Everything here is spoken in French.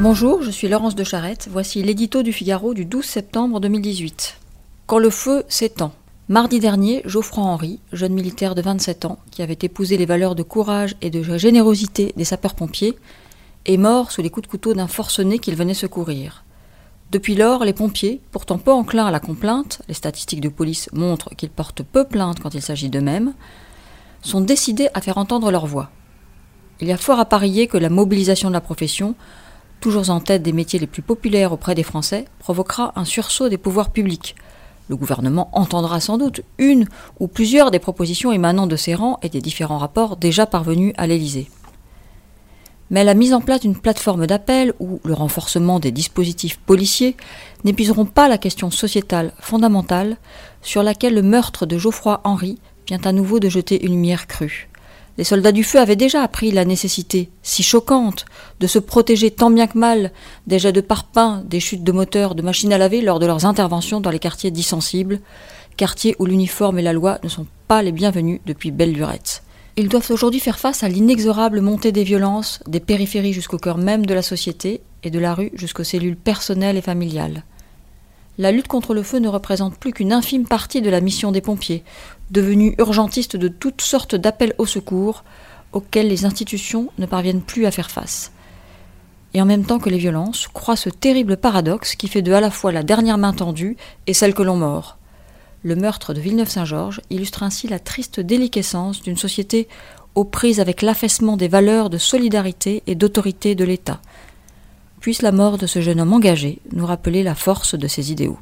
Bonjour, je suis Laurence de Charette. Voici l'édito du Figaro du 12 septembre 2018. Quand le feu s'étend. Mardi dernier, Geoffroy Henry, jeune militaire de 27 ans, qui avait épousé les valeurs de courage et de générosité des sapeurs-pompiers, est mort sous les coups de couteau d'un forcené qu'il venait secourir. Depuis lors, les pompiers, pourtant peu enclins à la complainte, les statistiques de police montrent qu'ils portent peu plainte quand il s'agit d'eux-mêmes, sont décidés à faire entendre leur voix. Il y a fort à parier que la mobilisation de la profession, toujours en tête des métiers les plus populaires auprès des Français, provoquera un sursaut des pouvoirs publics. Le gouvernement entendra sans doute une ou plusieurs des propositions émanant de ses rangs et des différents rapports déjà parvenus à l'Élysée. Mais la mise en place d'une plateforme d'appel ou le renforcement des dispositifs policiers n'épuiseront pas la question sociétale fondamentale sur laquelle le meurtre de Geoffroy Henry vient à nouveau de jeter une lumière crue. Les soldats du feu avaient déjà appris la nécessité, si choquante, de se protéger tant bien que mal des jets de parpaing, des chutes de moteurs, de machines à laver lors de leurs interventions dans les quartiers dits sensibles, quartiers où l'uniforme et la loi ne sont pas les bienvenus depuis belle lurette. Ils doivent aujourd'hui faire face à l'inexorable montée des violences, des périphéries jusqu'au cœur même de la société et de la rue jusqu'aux cellules personnelles et familiales. La lutte contre le feu ne représente plus qu'une infime partie de la mission des pompiers, devenus urgentistes de toutes sortes d'appels au secours auxquels les institutions ne parviennent plus à faire face. Et en même temps que les violences, croît ce terrible paradoxe qui fait de à la fois la dernière main tendue et celle que l'on mord. Le meurtre de Villeneuve-Saint-Georges illustre ainsi la triste déliquescence d'une société aux prises avec l'affaissement des valeurs de solidarité et d'autorité de l'État, puisse la mort de ce jeune homme engagé nous rappeler la force de ses idéaux.